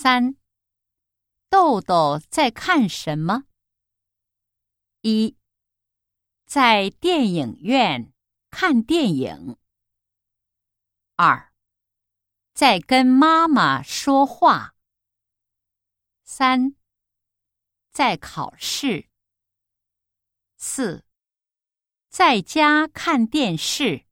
三。豆豆在看什么？一。在电影院看电影。二。在跟妈妈说话。三。在考试。四。在家看电视。